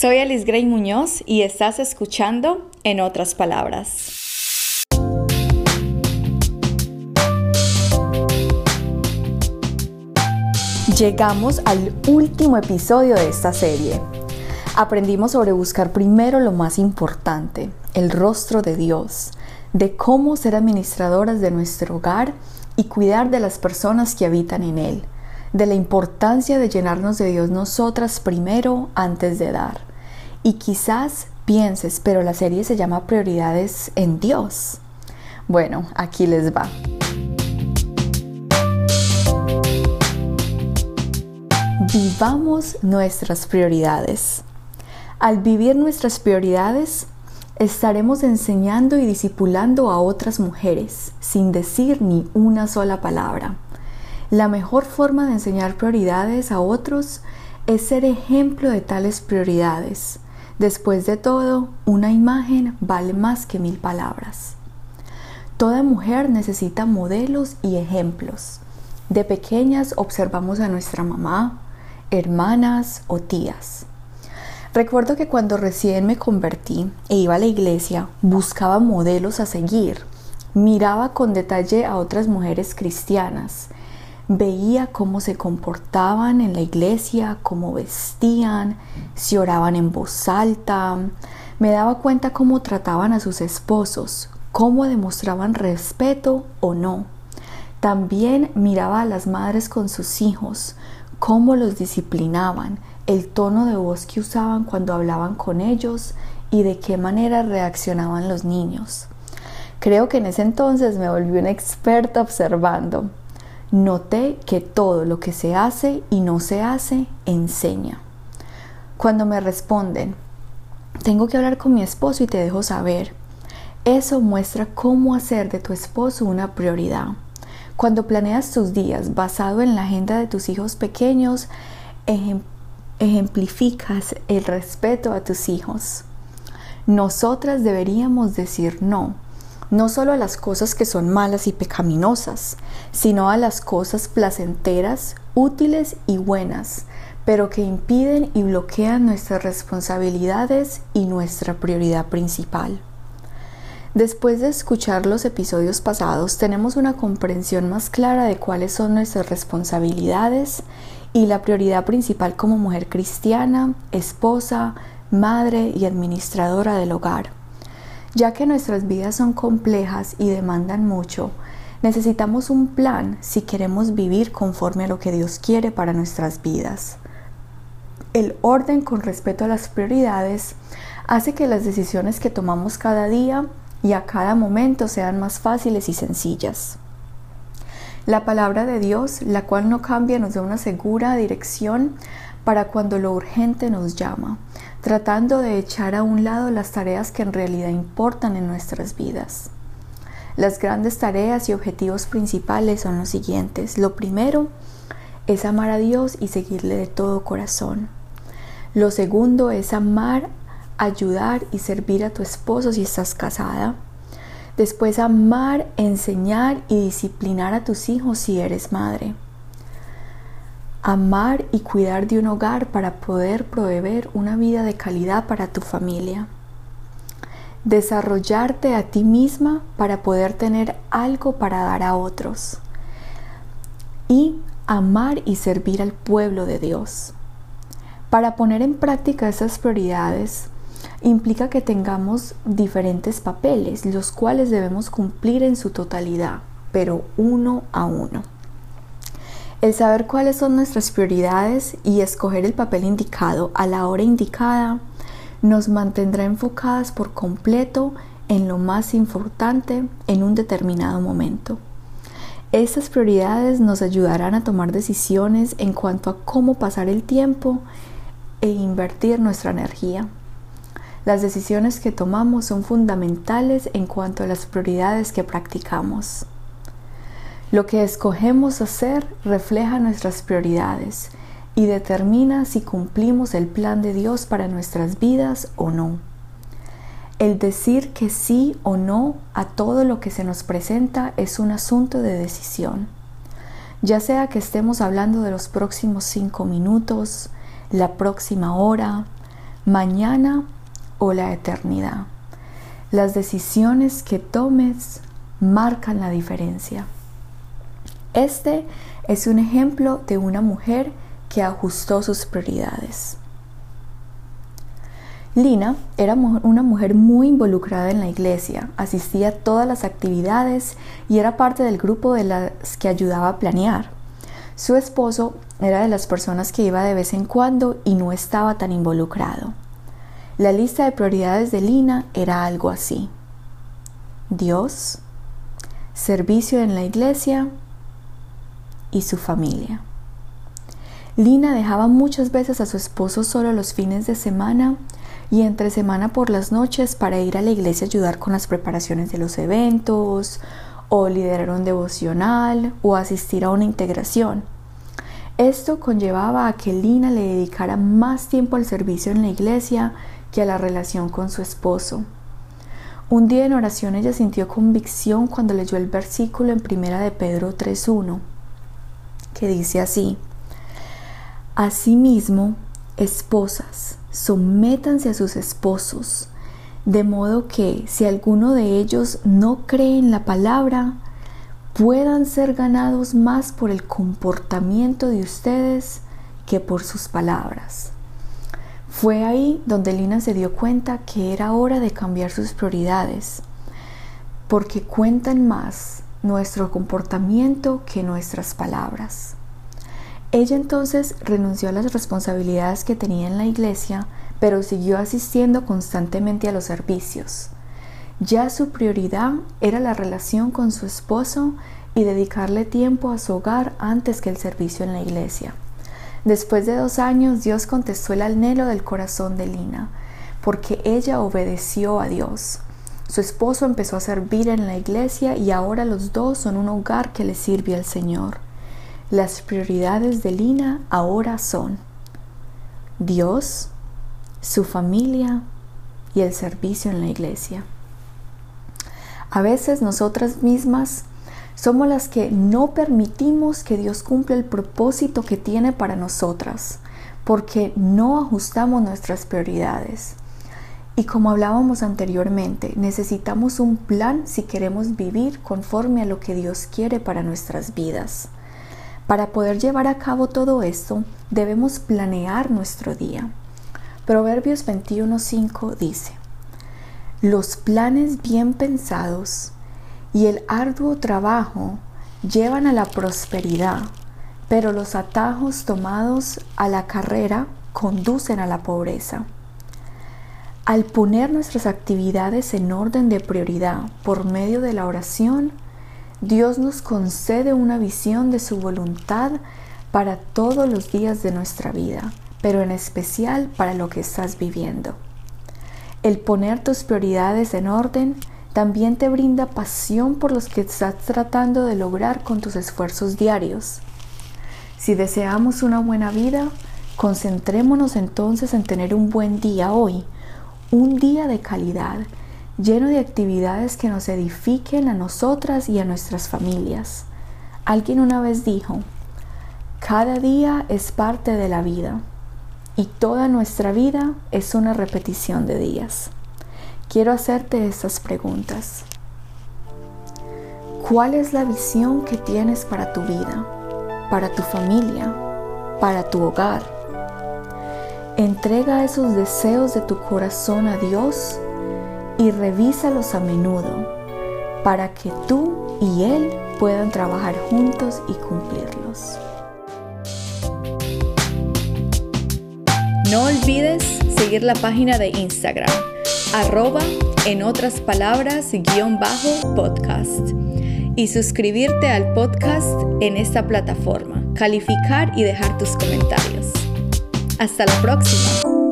Soy Alice Gray Muñoz y estás escuchando En otras palabras. Llegamos al último episodio de esta serie. Aprendimos sobre buscar primero lo más importante, el rostro de Dios, de cómo ser administradoras de nuestro hogar y cuidar de las personas que habitan en él, de la importancia de llenarnos de Dios nosotras primero antes de dar. Y quizás pienses, pero la serie se llama Prioridades en Dios. Bueno, aquí les va. Vivamos nuestras prioridades. Al vivir nuestras prioridades, estaremos enseñando y discipulando a otras mujeres sin decir ni una sola palabra. La mejor forma de enseñar prioridades a otros es ser ejemplo de tales prioridades. Después de todo, una imagen vale más que mil palabras. Toda mujer necesita modelos y ejemplos. De pequeñas observamos a nuestra mamá, hermanas o tías. Recuerdo que cuando recién me convertí e iba a la iglesia, buscaba modelos a seguir. Miraba con detalle a otras mujeres cristianas. Veía cómo se comportaban en la iglesia, cómo vestían, si oraban en voz alta. Me daba cuenta cómo trataban a sus esposos, cómo demostraban respeto o no. También miraba a las madres con sus hijos, cómo los disciplinaban, el tono de voz que usaban cuando hablaban con ellos y de qué manera reaccionaban los niños. Creo que en ese entonces me volví una experta observando. Noté que todo lo que se hace y no se hace enseña. Cuando me responden, tengo que hablar con mi esposo y te dejo saber, eso muestra cómo hacer de tu esposo una prioridad. Cuando planeas tus días basado en la agenda de tus hijos pequeños, ejemplificas el respeto a tus hijos. Nosotras deberíamos decir no, no solo a las cosas que son malas y pecaminosas, sino a las cosas placenteras, útiles y buenas, pero que impiden y bloquean nuestras responsabilidades y nuestra prioridad principal. Después de escuchar los episodios pasados, tenemos una comprensión más clara de cuáles son nuestras responsabilidades y la prioridad principal como mujer cristiana, esposa, madre y administradora del hogar. Ya que nuestras vidas son complejas y demandan mucho, necesitamos un plan si queremos vivir conforme a lo que Dios quiere para nuestras vidas. El orden con respecto a las prioridades hace que las decisiones que tomamos cada día y a cada momento sean más fáciles y sencillas. La palabra de Dios, la cual no cambia, nos da una segura dirección para cuando lo urgente nos llama, tratando de echar a un lado las tareas que en realidad importan en nuestras vidas. Las grandes tareas y objetivos principales son los siguientes. Lo primero es amar a Dios y seguirle de todo corazón. Lo segundo es amar ayudar y servir a tu esposo si estás casada. Después amar, enseñar y disciplinar a tus hijos si eres madre. Amar y cuidar de un hogar para poder proveer una vida de calidad para tu familia. Desarrollarte a ti misma para poder tener algo para dar a otros. Y amar y servir al pueblo de Dios. Para poner en práctica esas prioridades, implica que tengamos diferentes papeles, los cuales debemos cumplir en su totalidad, pero uno a uno. El saber cuáles son nuestras prioridades y escoger el papel indicado a la hora indicada nos mantendrá enfocadas por completo en lo más importante en un determinado momento. Estas prioridades nos ayudarán a tomar decisiones en cuanto a cómo pasar el tiempo e invertir nuestra energía. Las decisiones que tomamos son fundamentales en cuanto a las prioridades que practicamos. Lo que escogemos hacer refleja nuestras prioridades y determina si cumplimos el plan de Dios para nuestras vidas o no. El decir que sí o no a todo lo que se nos presenta es un asunto de decisión. Ya sea que estemos hablando de los próximos cinco minutos, la próxima hora, mañana o la eternidad. Las decisiones que tomes marcan la diferencia. Este es un ejemplo de una mujer que ajustó sus prioridades. Lina era una mujer muy involucrada en la iglesia, asistía a todas las actividades y era parte del grupo de las que ayudaba a planear. Su esposo era de las personas que iba de vez en cuando y no estaba tan involucrado. La lista de prioridades de Lina era algo así. Dios, servicio en la iglesia y su familia. Lina dejaba muchas veces a su esposo solo los fines de semana y entre semana por las noches para ir a la iglesia a ayudar con las preparaciones de los eventos o liderar un devocional o asistir a una integración. Esto conllevaba a que Lina le dedicara más tiempo al servicio en la iglesia que a la relación con su esposo. Un día en oración ella sintió convicción cuando leyó el versículo en primera de Pedro 3.1, que dice así, Asimismo, esposas, sométanse a sus esposos, de modo que si alguno de ellos no cree en la palabra, puedan ser ganados más por el comportamiento de ustedes que por sus palabras. Fue ahí donde Lina se dio cuenta que era hora de cambiar sus prioridades, porque cuentan más nuestro comportamiento que nuestras palabras. Ella entonces renunció a las responsabilidades que tenía en la iglesia, pero siguió asistiendo constantemente a los servicios. Ya su prioridad era la relación con su esposo y dedicarle tiempo a su hogar antes que el servicio en la iglesia. Después de dos años, Dios contestó el anhelo del corazón de Lina, porque ella obedeció a Dios. Su esposo empezó a servir en la iglesia y ahora los dos son un hogar que le sirve al Señor. Las prioridades de Lina ahora son Dios, su familia y el servicio en la iglesia. A veces nosotras mismas somos las que no permitimos que Dios cumpla el propósito que tiene para nosotras, porque no ajustamos nuestras prioridades. Y como hablábamos anteriormente, necesitamos un plan si queremos vivir conforme a lo que Dios quiere para nuestras vidas. Para poder llevar a cabo todo esto, debemos planear nuestro día. Proverbios 21:5 dice, Los planes bien pensados y el arduo trabajo llevan a la prosperidad, pero los atajos tomados a la carrera conducen a la pobreza. Al poner nuestras actividades en orden de prioridad por medio de la oración, Dios nos concede una visión de su voluntad para todos los días de nuestra vida, pero en especial para lo que estás viviendo. El poner tus prioridades en orden también te brinda pasión por los que estás tratando de lograr con tus esfuerzos diarios. Si deseamos una buena vida, concentrémonos entonces en tener un buen día hoy, un día de calidad lleno de actividades que nos edifiquen a nosotras y a nuestras familias. Alguien una vez dijo, cada día es parte de la vida y toda nuestra vida es una repetición de días. Quiero hacerte estas preguntas. ¿Cuál es la visión que tienes para tu vida, para tu familia, para tu hogar? Entrega esos deseos de tu corazón a Dios y revísalos a menudo para que tú y Él puedan trabajar juntos y cumplirlos. No olvides seguir la página de Instagram, arroba en otras palabras guion bajo podcast y suscribirte al podcast en esta plataforma, calificar y dejar tus comentarios. Hasta la próxima.